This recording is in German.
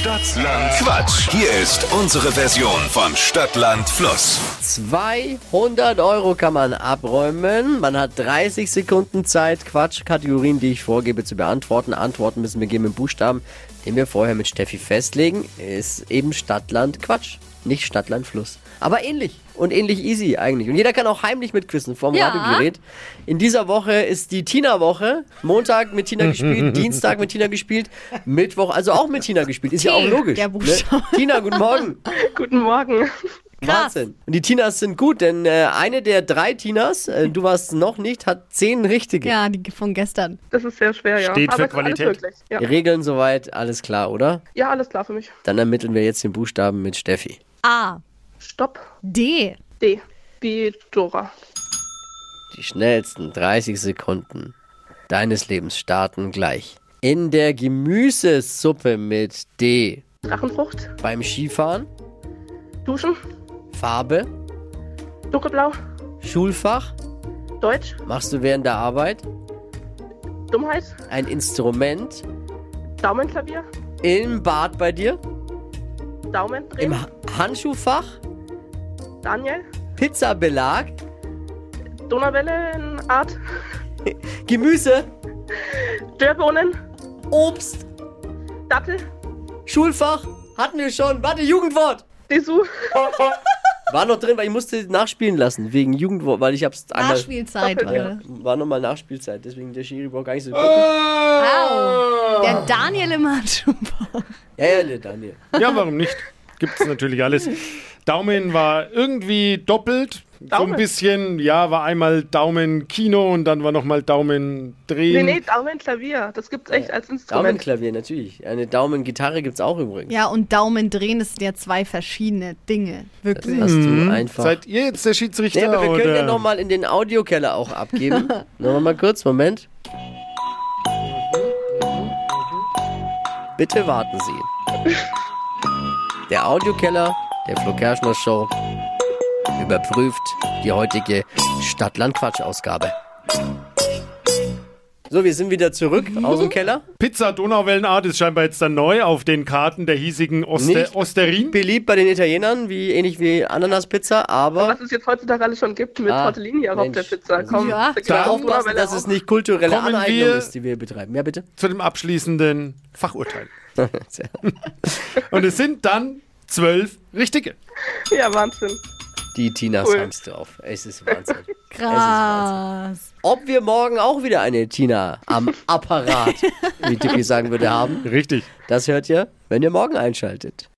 Stadtland Quatsch. Hier ist unsere Version von Stadtland Fluss. 200 Euro kann man abräumen. Man hat 30 Sekunden Zeit, Quatschkategorien, die ich vorgebe, zu beantworten. Antworten müssen wir geben mit Buchstaben, den wir vorher mit Steffi festlegen. Ist eben Stadtland Quatsch, nicht Stadtland Fluss. Aber ähnlich und ähnlich easy eigentlich. Und jeder kann auch heimlich mitquissen vorm Ja. Radiogerät. In dieser Woche ist die Tina-Woche. Montag mit Tina gespielt, Dienstag mit Tina gespielt, Mittwoch also auch mit Tina gespielt. Ist ja auch T, logisch. der. Ne? Tina, guten Morgen. Guten Morgen. Krass. Wahnsinn. Und die Tinas sind gut, denn äh, eine der drei Tinas, äh, du warst noch nicht, hat zehn richtige. Ja, die von gestern. Das ist sehr schwer, ja. Steht für Aber alles Qualität. Ja. Regeln soweit, alles klar, oder? ja, alles klar für mich. Dann ermitteln wir jetzt den Buchstaben mit Steffi. A. Stopp. D. D. Wie Dora. Die schnellsten 30 Sekunden deines Lebens starten gleich. In der Gemüsesuppe mit D. Drachenfrucht. Beim Skifahren, Duschen. Farbe, Dunkelblau. Schulfach, Deutsch. machst du während der Arbeit, Dummheit. ein Instrument, Daumenklavier. im Bad bei dir, Daumen drehen. im Ha- Handschuhfach, Daniel. Pizzabelag, Donauwellenart. Gemüse, Dörrbohnen. Obst, Dattel. Schulfach, hatten wir schon. Warte, Jugendwort. Dessous. War noch drin, weil ich musste nachspielen lassen, wegen Jugendwort, weil ich hab's einmal... Nachspielzeit, oder? War nochmal Nachspielzeit, deswegen der Schiri braucht gar nicht so. Au. Der Daniel im Handschuh. Ja, ja, Daniel. Ja, warum nicht? Gibt's natürlich alles. Daumen war irgendwie doppelt. So ein Daumen? bisschen, ja, war einmal Daumen Kino und dann war nochmal Daumen Nee, drehen. nee, Daumenklavier. Das gibt's echt als Instrument. Daumenklavier, natürlich. Eine Daumengitarre gibt's auch übrigens. Ja, und Daumen drehen, das sind ja zwei verschiedene Dinge. Das Wirklich. hast du einfach... Seid ihr jetzt der Schiedsrichter? nee, aber wir können oder? ja nochmal in den Audiokeller auch abgeben. Nochmal mal kurz, Moment. Bitte warten Sie. Der Audiokeller der Flo Kerschner Show überprüft die heutige Stadt-Land-Quatsch-Ausgabe. So, wir sind wieder zurück aus dem Keller. Pizza Donauwellenart ist scheinbar jetzt dann neu auf den Karten der hiesigen Oster Nicht Osterin. Beliebt bei den Italienern, wie ähnlich wie Ananaspizza, aber Was es jetzt heutzutage alles schon gibt mit Ah, Tortellini auf Mensch. der Pizza. Komm, Ja. da auch aufpassen, dass auch. es nicht kulturelle Kommen Aneignung ist, die wir betreiben. Ja, bitte. zu dem abschließenden Fachurteil. Und es sind dann zwölf richtige. Ja, Wahnsinn. Die Tinas Cool. haben's drauf. Es ist Wahnsinn. Krass. Ob wir morgen auch wieder eine Tina am Apparat, wie Tippi sagen würde, haben, Richtig. das hört ihr, wenn ihr morgen einschaltet.